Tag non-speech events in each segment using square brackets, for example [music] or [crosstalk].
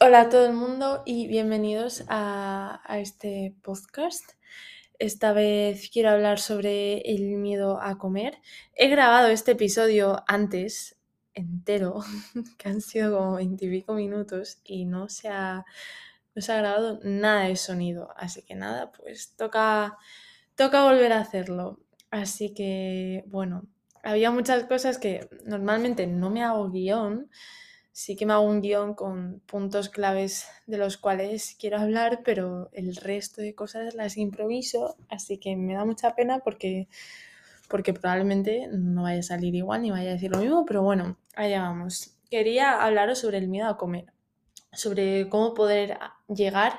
Hola a todo el mundo y bienvenidos a, este podcast. Esta vez quiero hablar sobre el miedo a comer. He grabado este episodio antes, entero, [laughs] que han sido como veintipico minutos y no se, ha, no se ha grabado nada de sonido. Así que nada, pues toca, toca volver a hacerlo. Así que bueno, había muchas cosas que normalmente no me hago guion. Sí que me hago un guion con puntos claves de los cuales quiero hablar, pero el resto de cosas las improviso, así que me da mucha pena porque, porque probablemente no vaya a salir igual ni vaya a decir lo mismo, pero bueno, allá vamos. Quería hablaros sobre el miedo a comer, sobre cómo poder llegar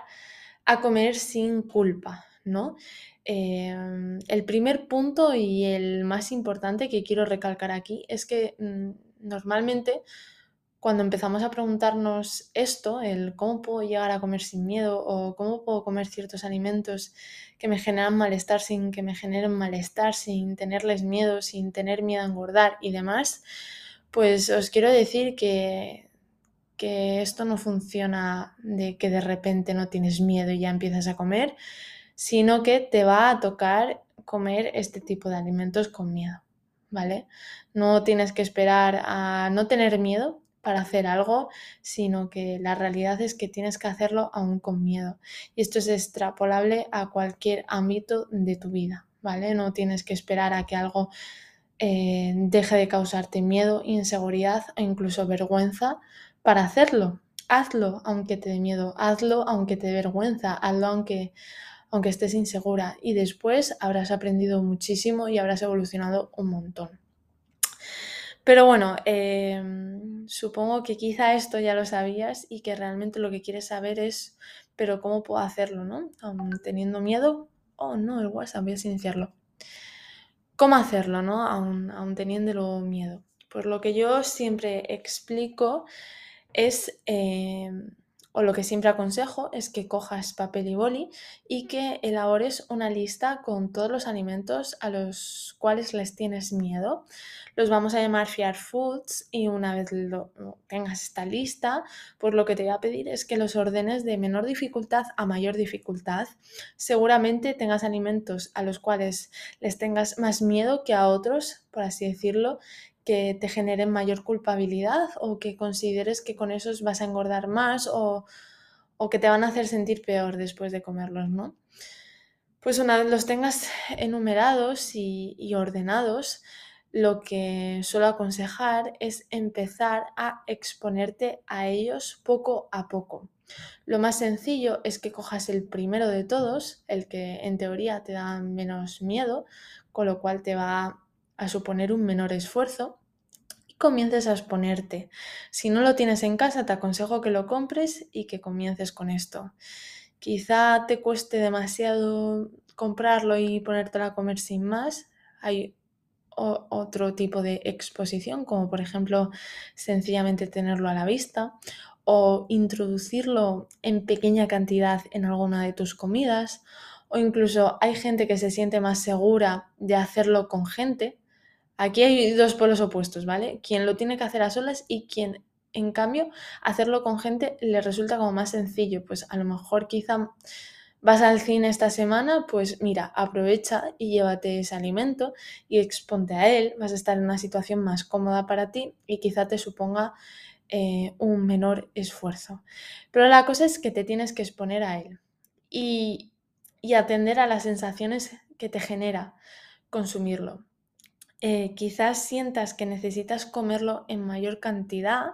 a comer sin culpa, ¿no? Em, el primer punto y el más importante que quiero recalcar aquí es que mm, normalmente cuando empezamos a preguntarnos esto, el cómo puedo llegar a comer sin miedo o cómo puedo comer ciertos alimentos que me generan malestar sin que me generen malestar, sin tenerles miedo, sin tener miedo a engordar y demás, pues os quiero decir que, que esto no funciona de que de repente no tienes miedo y ya empiezas a comer, sino que te va a tocar comer este tipo de alimentos con miedo, ¿vale? No tienes que esperar a no tener miedo para hacer algo, sino que la realidad es que tienes que hacerlo aún con miedo. Y esto es extrapolable a cualquier ámbito de tu vida, ¿vale? No tienes que esperar a que algo eh, deje de causarte miedo, inseguridad e incluso vergüenza para hacerlo. Hazlo aunque te dé miedo, hazlo aunque te dé vergüenza, hazlo aunque, aunque estés insegura y después habrás aprendido muchísimo y habrás evolucionado un montón. Pero bueno, em, supongo que quizá esto ya lo sabías y que realmente lo que quieres saber es, pero ¿cómo puedo hacerlo, no? Aún teniendo miedo. Oh, no, el WhatsApp, voy a silenciarlo. ¿Cómo hacerlo, no? Aún, aún teniéndolo miedo. Pues lo que yo siempre explico es, em, o lo que siempre aconsejo, es que cojas papel y boli y que elabores una lista con todos los alimentos a los cuales les tienes miedo los vamos a llamar Fear Foods y una vez tengas esta lista, pues lo que te voy a pedir es que los ordenes de menor dificultad a mayor dificultad. Seguramente tengas alimentos a los cuales les tengas más miedo que a otros, por así decirlo, que te generen mayor culpabilidad o que consideres que con esos vas a engordar más o, que te van a hacer sentir peor después de comerlos, ¿no? Pues una vez los tengas enumerados y ordenados, lo que suelo aconsejar es empezar a exponerte a ellos poco a poco. Lo más sencillo es que cojas el primero de todos, el que en teoría te da menos miedo, con lo cual te va a suponer un menor esfuerzo, y comiences a exponerte. Si no lo tienes en casa, te aconsejo que lo compres y que comiences con esto. Quizá te cueste demasiado comprarlo y ponértelo a comer sin más. Hay otro tipo de exposición, como por ejemplo sencillamente tenerlo a la vista o introducirlo en pequeña cantidad en alguna de tus comidas o incluso hay gente que se siente más segura de hacerlo con gente. Aquí hay dos polos opuestos, ¿vale? Quien lo tiene que hacer a solas y quien en cambio hacerlo con gente le resulta como más sencillo, pues a lo mejor quizá ¿Vas al cine esta semana? Pues mira, aprovecha y llévate ese alimento y exponte a él. Vas a estar en una situación más cómoda para ti y quizá te suponga eh, un menor esfuerzo. Pero la cosa es que te tienes que exponer a él y, atender a las sensaciones que te genera consumirlo. Eh, quizás sientas que necesitas comerlo en mayor cantidad.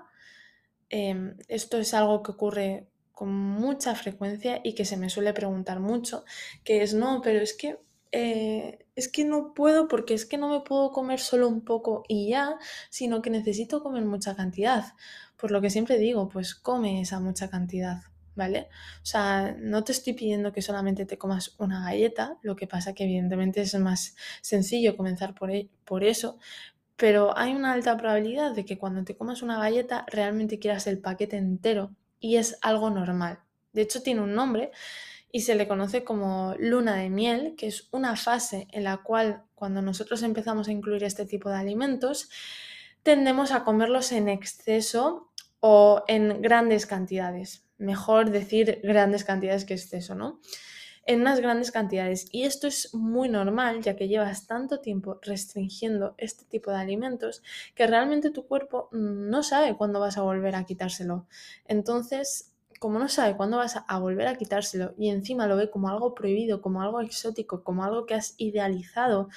Em, esto es algo que ocurre con mucha frecuencia y que se me suele preguntar mucho, que es no, pero es que eh, es que no puedo porque es que no me puedo comer solo un poco y ya, sino que necesito comer mucha cantidad. Por lo que siempre digo, pues come esa mucha cantidad, ¿vale? O sea, no te estoy pidiendo que solamente te comas una galleta, lo que pasa que evidentemente es más sencillo comenzar por, e, por eso, pero hay una alta probabilidad de que cuando te comas una galleta realmente quieras el paquete entero y es algo normal. De hecho, tiene un nombre y se le conoce como luna de miel, que es una fase en la cual cuando nosotros empezamos a incluir este tipo de alimentos, tendemos a comerlos en exceso o en grandes cantidades. Mejor decir grandes cantidades que exceso, ¿no? En unas grandes cantidades. Y esto es muy normal, ya que llevas tanto tiempo restringiendo este tipo de alimentos que realmente tu cuerpo no sabe cuándo vas a volver a quitárselo. Entonces, como no sabe cuándo vas a volver a quitárselo y encima lo ve como algo prohibido, como algo exótico, como algo que has idealizado,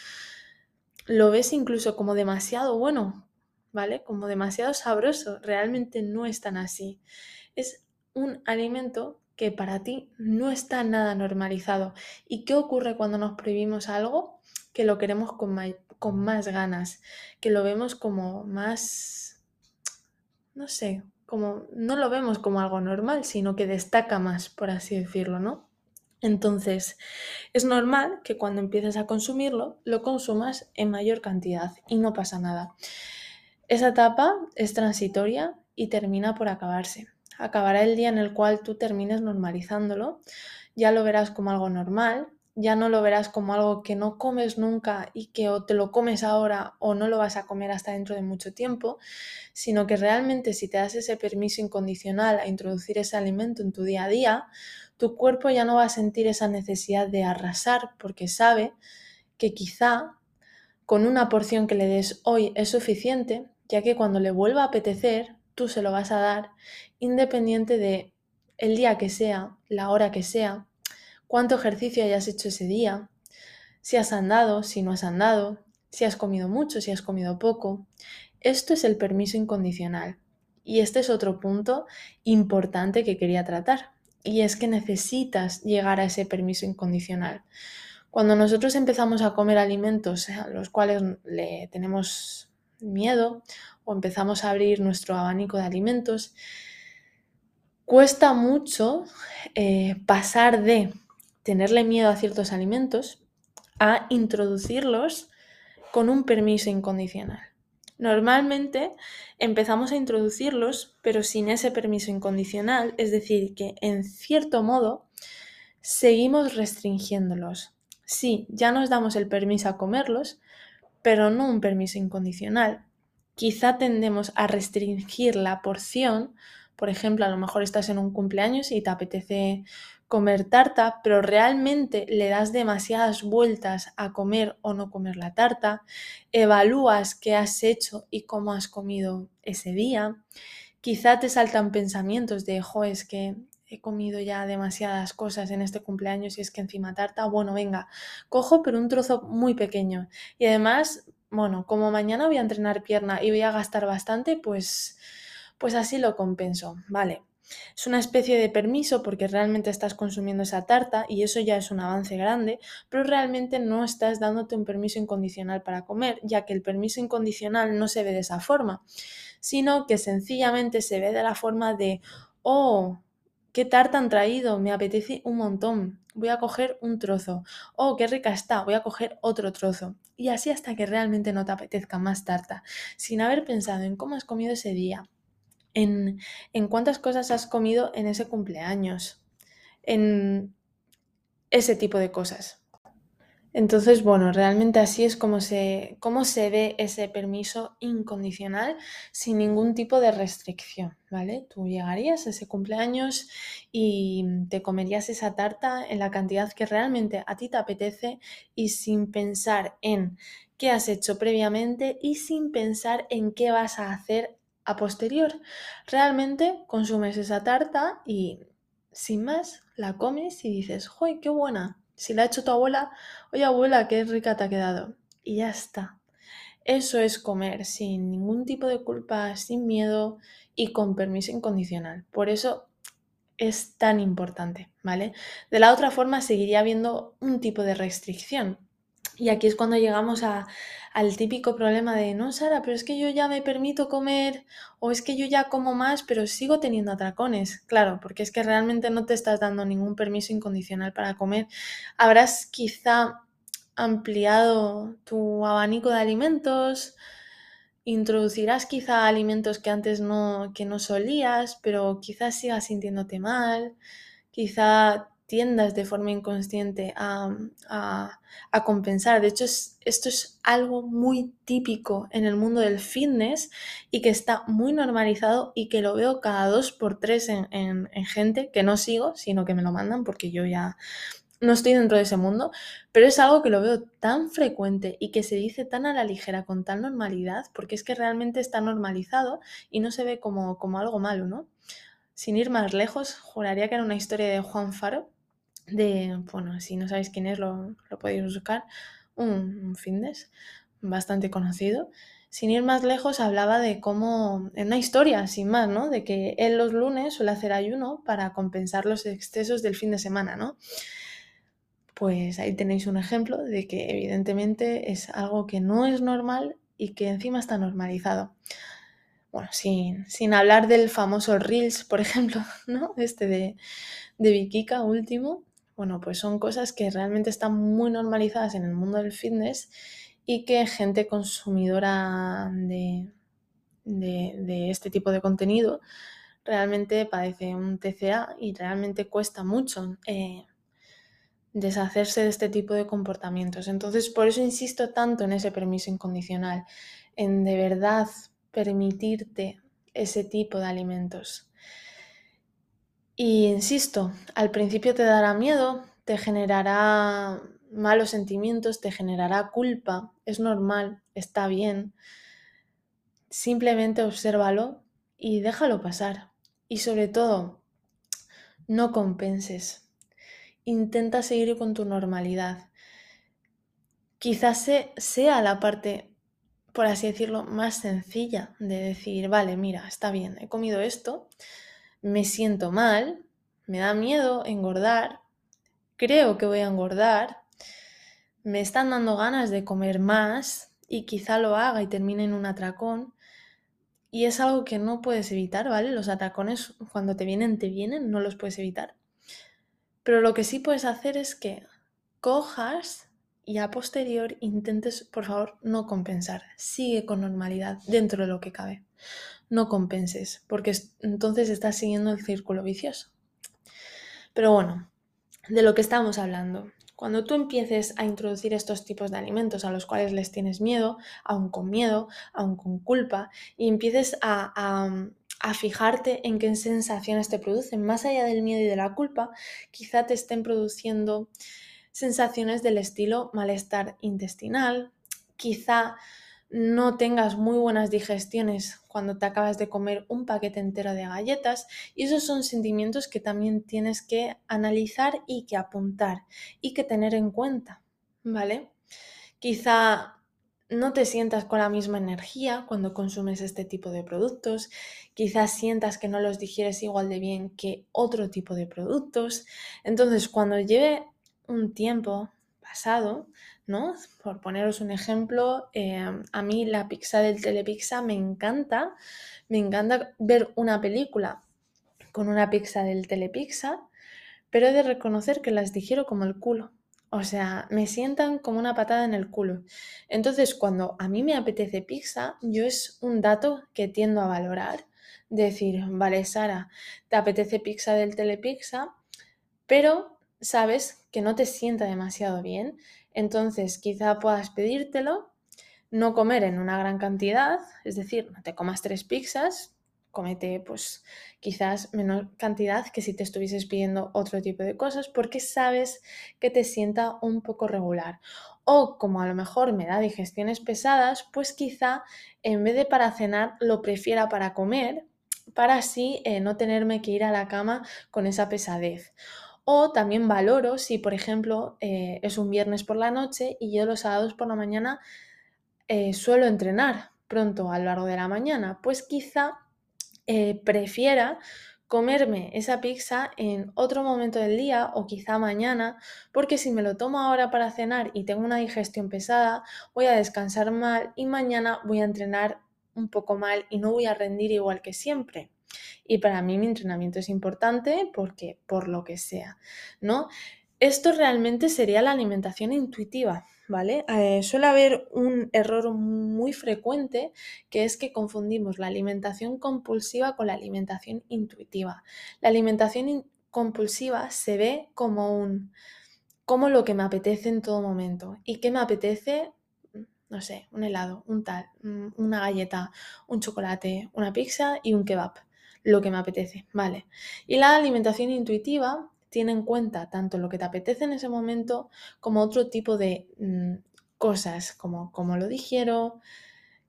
lo ves incluso como demasiado bueno, ¿vale? Como demasiado sabroso. Realmente no es tan así. Es un alimento que para ti no está nada normalizado. ¿Y qué ocurre cuando nos prohibimos algo? Que lo queremos con, más ganas, que lo vemos como más, no sé, como no lo vemos como algo normal, sino que destaca más, por así decirlo, ¿no? Entonces, es normal que cuando empieces a consumirlo, lo consumas en mayor cantidad y no pasa nada. Esa etapa es transitoria y termina por acabarse. Acabará el día en el cual tú termines normalizándolo, ya lo verás como algo normal, ya no lo verás como algo que no comes nunca y que o te lo comes ahora o no lo vas a comer hasta dentro de mucho tiempo, sino que realmente si te das ese permiso incondicional a introducir ese alimento en tu día a día, tu cuerpo ya no va a sentir esa necesidad de arrasar porque sabe que quizá con una porción que le des hoy es suficiente, ya que cuando le vuelva a apetecer, tú se lo vas a dar independiente de el día que sea, la hora que sea, cuánto ejercicio hayas hecho ese día, si has andado, si no has andado, si has comido mucho, si has comido poco. Esto es el permiso incondicional. Y este es otro punto importante que quería tratar. Y es que necesitas llegar a ese permiso incondicional. Cuando nosotros empezamos a comer alimentos a los cuales le tenemos miedo o empezamos a abrir nuestro abanico de alimentos, cuesta mucho eh, pasar de tenerle miedo a ciertos alimentos a introducirlos con un permiso incondicional. Normalmente empezamos a introducirlos, pero sin ese permiso incondicional, es decir, que en cierto modo seguimos restringiéndolos. Sí, ya nos damos el permiso a comerlos, pero no un permiso incondicional. Quizá tendemos a restringir la porción, por ejemplo, a lo mejor estás en un cumpleaños y te apetece comer tarta, pero realmente le das demasiadas vueltas a comer o no comer la tarta, evalúas qué has hecho y cómo has comido ese día, quizá te saltan pensamientos de, jo, es que he comido ya demasiadas cosas en este cumpleaños y es que encima tarta, bueno, venga, cojo pero un trozo muy pequeño. Y además, bueno, como mañana voy a entrenar pierna y voy a gastar bastante, pues, pues así lo compenso, ¿vale? Es una especie de permiso porque realmente estás consumiendo esa tarta y eso ya es un avance grande, pero realmente no estás dándote un permiso incondicional para comer, ya que el permiso incondicional no se ve de esa forma, sino que sencillamente se ve de la forma de, oh, qué tarta han traído, me apetece un montón, voy a coger un trozo, oh, qué rica está, voy a coger otro trozo. Y así hasta que realmente no te apetezca más tarta, sin haber pensado en cómo has comido ese día, en, cuántas cosas has comido en ese cumpleaños, en ese tipo de cosas. Entonces, bueno, realmente así es como se, se ve ese permiso incondicional sin ningún tipo de restricción, ¿vale? Tú llegarías a ese cumpleaños y te comerías esa tarta en la cantidad que realmente a ti te apetece y sin pensar en qué has hecho previamente y sin pensar en qué vas a hacer a posterior. Realmente consumes esa tarta y sin más la comes y dices, ¡joy, qué buena! Si la ha hecho tu abuela, oye abuela, qué rica te ha quedado. Y ya está. Eso es comer sin ningún tipo de culpa, sin miedo y con permiso incondicional. Por eso es tan importante, ¿vale? De la otra forma seguiría habiendo un tipo de restricción, y aquí es cuando llegamos al típico problema de, no, Sara, pero es que yo ya me permito comer o es que yo ya como más, pero sigo teniendo atracones. Claro, porque es que realmente no te estás dando ningún permiso incondicional para comer. Habrás quizá ampliado tu abanico de alimentos, introducirás quizá alimentos que antes no, que no solías, pero quizás sigas sintiéndote mal, quizá tiendas de forma inconsciente a, compensar. De hecho, esto es algo muy típico en el mundo del fitness y que está muy normalizado y que lo veo cada dos por tres en, en gente que no sigo, sino que me lo mandan porque yo ya no estoy dentro de ese mundo, pero es algo que lo veo tan frecuente y que se dice tan a la ligera, con tal normalidad, porque es que realmente está normalizado y no se ve como, como algo malo, ¿no? Sin ir más lejos, juraría que era una historia de Juan Faro, de, bueno, si no sabéis quién es, lo, podéis buscar, un, findes bastante conocido. Sin ir más lejos, hablaba de cómo, en una historia, sin más, ¿no? De que él los lunes suele hacer ayuno para compensar los excesos del fin de semana, ¿no? pues ahí tenéis un ejemplo de que evidentemente es algo que no es normal y que encima está normalizado. Bueno, sin, hablar del famoso Reels, por [laughs] ejemplo, ¿no? Este de, de Vikika último. Bueno, pues son cosas que realmente están muy normalizadas en el mundo del fitness y que gente consumidora de, este tipo de contenido realmente padece un TCA y realmente cuesta mucho eh, deshacerse de este tipo de comportamientos. Entonces, por eso insisto tanto en ese permiso incondicional, en de verdad permitirte ese tipo de alimentos. Y insisto, al principio te dará miedo, te generará malos sentimientos, te generará culpa, es normal, está bien. Simplemente obsérvalo y déjalo pasar. Y sobre todo, no compenses intenta seguir con tu normalidad. Quizás sea la parte, por así decirlo, más sencilla de decir, vale, mira, está bien, he comido esto, me siento mal, me da miedo engordar, creo que voy a engordar, me están dando ganas de comer más y quizá lo haga y termine en un atracón. Y es algo que no puedes evitar, ¿vale? Los atracones cuando te vienen, te vienen, no los puedes evitar. Pero lo que sí puedes hacer es que cojas y a posterior intentes, por favor, no compensar. Sigue con normalidad dentro de lo que cabe. No compenses, porque entonces estás siguiendo el círculo vicioso. Pero bueno, de lo que estamos hablando. Cuando tú empieces a introducir estos tipos de alimentos a los cuales les tienes miedo, aún con miedo, aún con culpa, y empieces a, a fijarte en qué sensaciones te producen. Más allá del miedo y de la culpa, quizá te estén produciendo sensaciones del estilo malestar intestinal, quizá no tengas muy buenas digestiones cuando te acabas de comer un paquete entero de galletas y esos son sentimientos que también tienes que analizar y que apuntar y que tener en cuenta, ¿vale? Quizá no te sientas con la misma energía cuando consumes este tipo de productos, quizás sientas que no los digieres igual de bien que otro tipo de productos. Entonces, cuando lleve un tiempo pasado, ¿no? Por poneros un ejemplo, eh, a mí la pizza del Telepizza me encanta, me encanta ver una película con una pizza del Telepizza, pero he de reconocer que las digiero como el culo. O sea, me sientan como una patada en el culo. Entonces, cuando a mí me apetece pizza, yo es un dato que tiendo a valorar. Decir, vale, Sara, te apetece pizza del telepizza, pero sabes que no te sienta demasiado bien. Entonces, quizá puedas pedírtelo, no comer en una gran cantidad, es decir, no te comas tres pizzas, comete pues quizás menor cantidad que si te estuvieses pidiendo otro tipo de cosas porque sabes que te sienta un poco regular. O como a lo mejor me da digestiones pesadas, pues quizá en vez de para cenar lo prefiera para comer para así eh, no tenerme que ir a la cama con esa pesadez. O también valoro si, por ejemplo, eh, es un viernes por la noche y yo los sábados por la mañana eh, suelo entrenar pronto a lo largo de la mañana, pues quizá eh, prefiera comerme esa pizza en otro momento del día o quizá mañana, porque si me lo tomo ahora para cenar y tengo una digestión pesada, voy a descansar mal y mañana voy a entrenar un poco mal y no voy a rendir igual que siempre. Y para mí mi entrenamiento es importante porque por lo que sea, ¿no? Esto realmente sería la alimentación intuitiva. ¿vale? Eh, suele haber un error muy frecuente que es que confundimos la alimentación compulsiva con la alimentación intuitiva. La alimentación compulsiva se ve como un como lo que me apetece en todo momento. ¿Y qué me apetece? No sé, un helado, un tal, una galleta, un chocolate, una pizza y un kebab. Lo que me apetece, ¿vale? Y la alimentación intuitiva tiene en cuenta tanto lo que te apetece en ese momento como otro tipo de mm, cosas, como cómo lo digiero,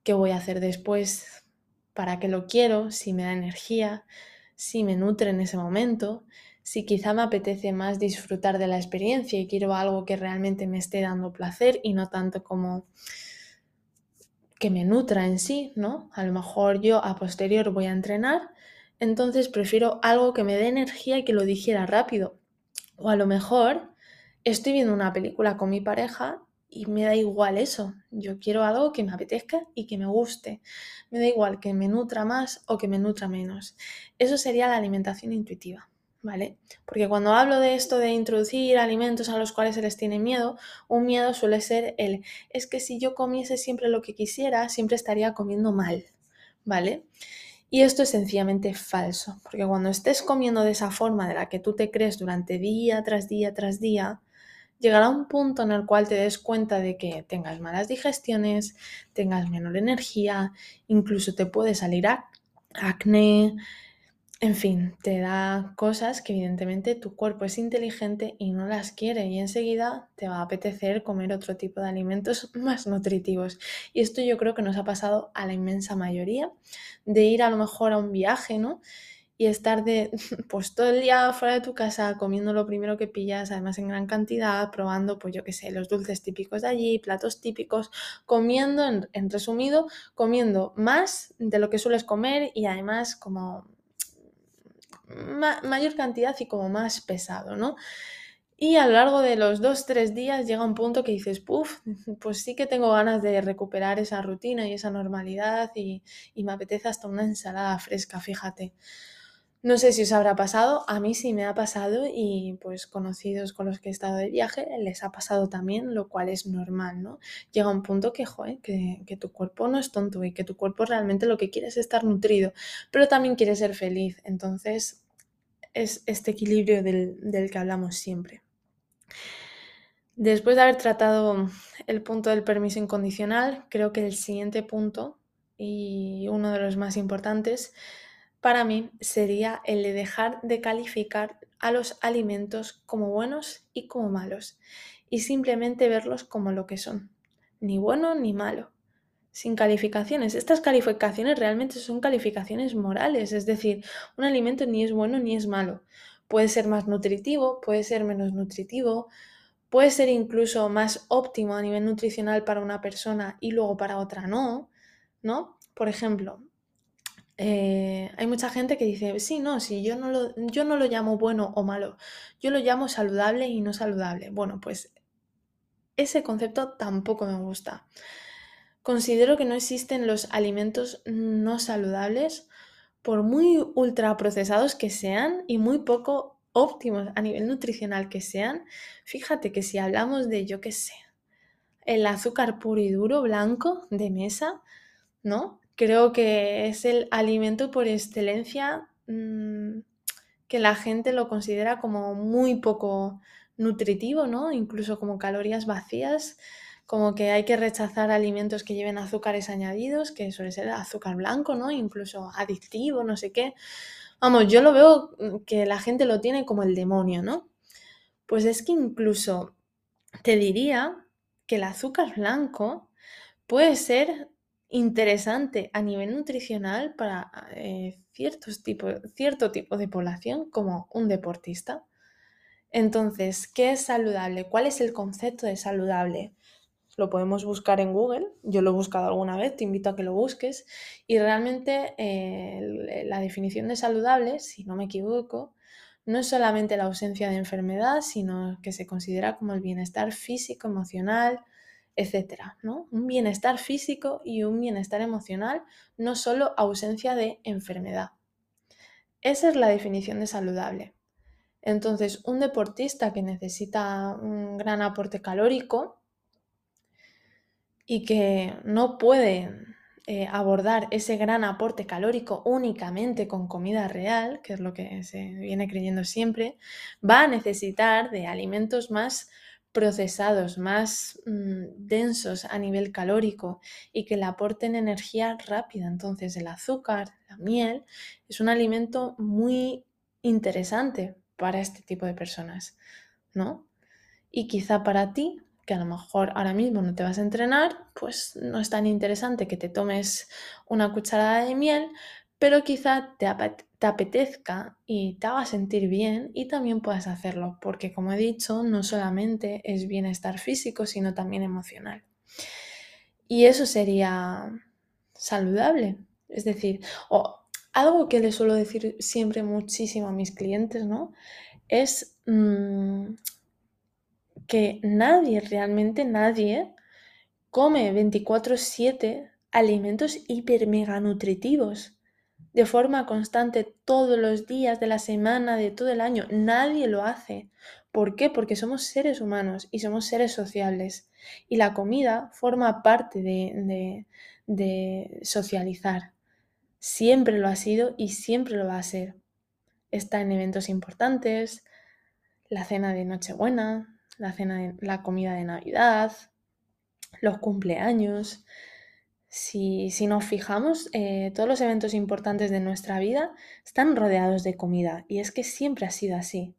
qué voy a hacer después, para qué lo quiero, si me da energía, si me nutre en ese momento, si quizá me apetece más disfrutar de la experiencia y quiero algo que realmente me esté dando placer y no tanto como que me nutra en sí, ¿no? A lo mejor yo a posterior voy a entrenar entonces prefiero algo que me dé energía y que lo digiera rápido. O a lo mejor estoy viendo una película con mi pareja y me da igual eso. Yo quiero algo que me apetezca y que me guste. Me da igual que me nutra más o que me nutra menos. Eso sería la alimentación intuitiva, ¿vale? Porque cuando hablo de esto de introducir alimentos a los cuales se les tiene miedo, un miedo suele ser el es que si yo comiese siempre lo que quisiera, siempre estaría comiendo mal, ¿vale? Y esto es sencillamente falso, porque cuando estés comiendo de esa forma de la que tú te crees durante día tras día tras día, llegará un punto en el cual te des cuenta de que tengas malas digestiones, tengas menor energía, incluso te puede salir acné, en fin, te da cosas que evidentemente tu cuerpo es inteligente y no las quiere y enseguida te va a apetecer comer otro tipo de alimentos [laughs] más nutritivos. Y esto yo creo que nos ha pasado a la inmensa mayoría de ir a lo mejor a un viaje, ¿no? Y estar de, [laughs] pues todo el día fuera de tu casa comiendo lo primero que pillas, además en gran cantidad, probando, pues yo qué sé, los dulces típicos de allí, platos típicos, comiendo, en, en resumido, comiendo más de lo que sueles comer y además como mayor cantidad y como más pesado, ¿no? Y a lo largo de los dos, tres días llega un punto que dices, puff, pues sí que tengo ganas de recuperar esa rutina y esa normalidad y, y me apetece hasta una ensalada fresca, fíjate. No sé si os habrá pasado, a mí sí me ha pasado y pues conocidos con los que he estado de viaje les ha pasado también, lo cual es normal, ¿no? Llega un punto que, que, que, tu cuerpo no es tonto y que tu cuerpo realmente lo que quiere es estar nutrido, pero también quiere ser feliz. Entonces es este equilibrio del, del que hablamos siempre. Después de haber tratado el punto del permiso incondicional, creo que el siguiente punto y uno de los más importantes para mí sería el de dejar de calificar a los alimentos como buenos y como malos y simplemente verlos como lo que son, ni bueno ni malo, sin calificaciones. Estas calificaciones realmente son calificaciones morales, es decir, un alimento ni es bueno ni es malo. Puede ser más nutritivo, puede ser menos nutritivo, puede ser incluso más óptimo a nivel nutricional para una persona y luego para otra no, ¿no? Por ejemplo, eh, hay mucha gente que dice, sí, no, sí, yo no, lo, yo no lo llamo bueno o malo, yo lo llamo saludable y no saludable. Bueno, pues ese concepto tampoco me gusta. Considero que no existen los alimentos no saludables, por muy ultraprocesados que sean y muy poco óptimos a nivel nutricional que sean. Fíjate que si hablamos de, yo qué sé, el azúcar puro y duro blanco de mesa, ¿no? Creo que es el alimento por excelencia mm, que la gente lo considera como muy poco nutritivo, ¿no? Incluso como calorías vacías, como que hay que rechazar alimentos que lleven azúcares añadidos, que suele ser azúcar blanco, ¿no? Incluso adictivo, no sé qué. Vamos, yo lo veo mm, que la gente lo tiene como el demonio, ¿no? Pues es que incluso te diría que el azúcar blanco puede ser interesante a nivel nutricional para eh, ciertos cierto tipo de población como un deportista. Entonces, ¿qué es saludable? ¿Cuál es el concepto de saludable? Lo podemos buscar en Google, yo lo he buscado alguna vez, te invito a que lo busques. Y realmente eh, la definición de saludable, si no me equivoco, no es solamente la ausencia de enfermedad, sino que se considera como el bienestar físico, emocional, etcétera, ¿no? Un bienestar físico y un bienestar emocional, no solo ausencia de enfermedad. Esa es la definición de saludable. Entonces, un deportista que necesita un gran aporte calórico y que no puede eh, abordar ese gran aporte calórico únicamente con comida real, que es lo que se viene creyendo siempre, va a necesitar de alimentos más procesados, más mm, densos a nivel calórico y que le aporten energía rápida. Entonces el azúcar, la miel, es un alimento muy interesante para este tipo de personas, ¿no? Y quizá para ti, que a lo mejor ahora mismo no te vas a entrenar, pues no es tan interesante que te tomes una cucharada de miel, pero quizá te, apetezca y te haga sentir bien y también puedas hacerlo, porque como he dicho, no solamente es bienestar físico, sino también emocional. Y eso sería saludable. Es decir, o algo que le suelo decir siempre muchísimo a mis clientes, ¿no? Es mm, que nadie, realmente nadie, come 24/7 alimentos hiper mega nutritivos de forma constante todos los días de la semana, de todo el año. Nadie lo hace. ¿Por qué? Porque somos seres humanos y somos seres sociables. Y la comida forma parte de, de, socializar. Siempre lo ha sido y siempre lo va a ser. Está en eventos importantes, la cena de Nochebuena, la, cena de, la comida de Navidad, los cumpleaños, si, nos fijamos, eh, todos los eventos importantes de nuestra vida están rodeados de comida y es que siempre ha sido así.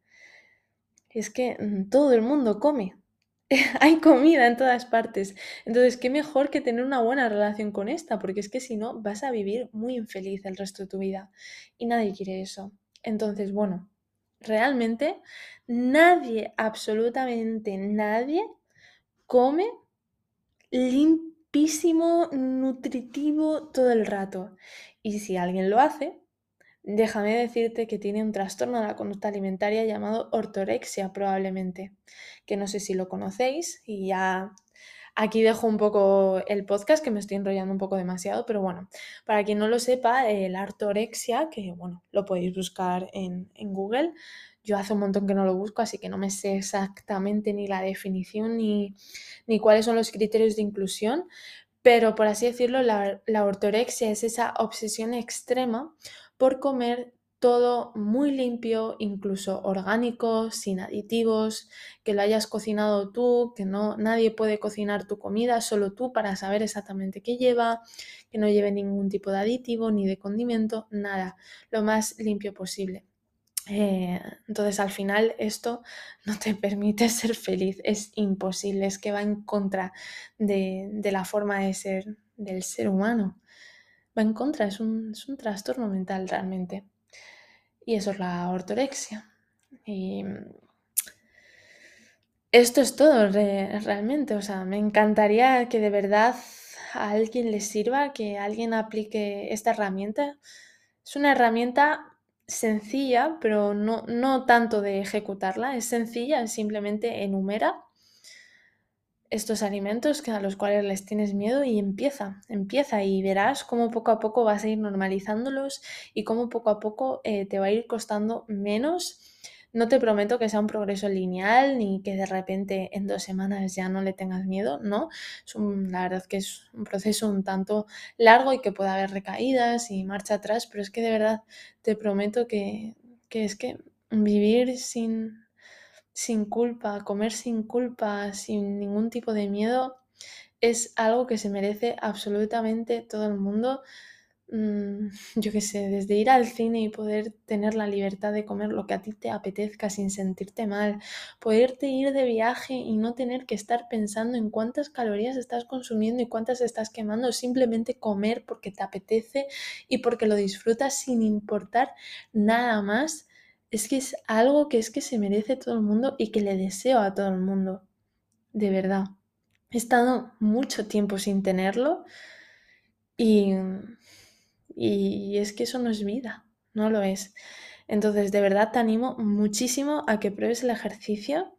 Es que mm, todo el mundo come. [laughs] Hay comida en todas partes. Entonces, qué mejor que tener una buena relación con esta, porque es que si no, vas a vivir muy infeliz el resto de tu vida. Y nadie quiere eso. Entonces, bueno, realmente nadie, absolutamente nadie, come limpio nutritivo todo el rato. Y si alguien lo hace, déjame decirte que tiene un trastorno de la conducta alimentaria llamado ortorexia probablemente, que no sé si lo conocéis y ya aquí dejo un poco el podcast que me estoy enrollando un poco demasiado, pero bueno, para quien no lo sepa, la ortorexia, que bueno, lo podéis buscar en, Google, yo hace un montón que no lo busco, así que no me sé exactamente ni la definición ni, cuáles son los criterios de inclusión, pero por así decirlo, la, la ortorexia es esa obsesión extrema por comer todo muy limpio, incluso orgánico, sin aditivos, que lo hayas cocinado tú, que no nadie puede cocinar tu comida, solo tú para saber exactamente qué lleva, que no lleve ningún tipo de aditivo ni de condimento, nada, lo más limpio posible. Eh, entonces al final esto [laughs] no te permite [laughs] ser feliz, es imposible, es que va en contra de, la forma de ser del ser humano, va en contra, es un, trastorno mental realmente. Y eso es la ortorexia. Y esto es todo realmente, o sea, me encantaría que de verdad a alguien le sirva, que alguien aplique esta herramienta. Es una herramienta sencilla, pero no, no tanto de ejecutarla, es sencilla, simplemente enumera estos alimentos a los cuales les tienes miedo y empieza, empieza y verás cómo poco a poco vas a ir normalizándolos y cómo poco a poco eh, te va a ir costando menos no te prometo que sea un progreso lineal ni que de repente en dos semanas ya no le tengas miedo, ¿no? Es la verdad que es un proceso un tanto largo y que puede haber recaídas y marcha atrás, pero es que de verdad te prometo que, es que vivir sin, sin culpa, comer sin culpa, sin ningún tipo de miedo, es algo que se merece absolutamente todo el mundo. Mm, [laughs] yo qué sé, desde ir al cine y poder tener la libertad de comer lo que a ti te apetezca sin sentirte mal, poderte ir de viaje y no tener que estar pensando en cuántas calorías estás consumiendo y cuántas estás quemando, simplemente comer porque te apetece y porque lo disfrutas sin importar nada más, es que es algo que es que se merece todo el mundo y que le deseo a todo el mundo, de verdad. He estado mucho tiempo sin tenerlo y y es que eso no es vida, no lo es. Entonces, de verdad te animo muchísimo a que pruebes el ejercicio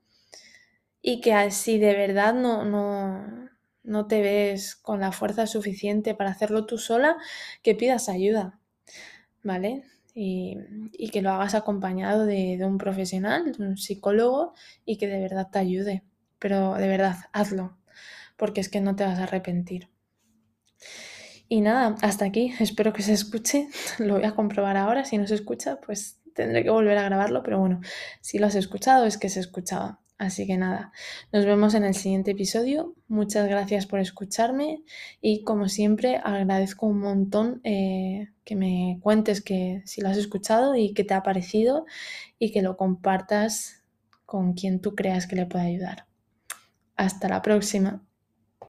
y que si de verdad no, no, no te ves con la fuerza suficiente para hacerlo tú sola, que pidas ayuda, ¿vale? Y, que lo hagas acompañado de, de, un profesional, de un psicólogo y que de verdad te ayude. Pero de verdad, hazlo, porque es que no te vas a arrepentir. Y nada, hasta aquí. Espero que se escuche. [laughs] Lo voy a comprobar ahora. Si no se escucha, pues tendré que volver a grabarlo. Pero bueno, si lo has escuchado es que se escuchaba. Así que nada, nos vemos en el siguiente episodio. Muchas gracias por escucharme y como siempre agradezco un montón eh, que me cuentes que si lo has escuchado y que te ha parecido y que lo compartas con quien tú creas que le pueda ayudar. Hasta la próxima.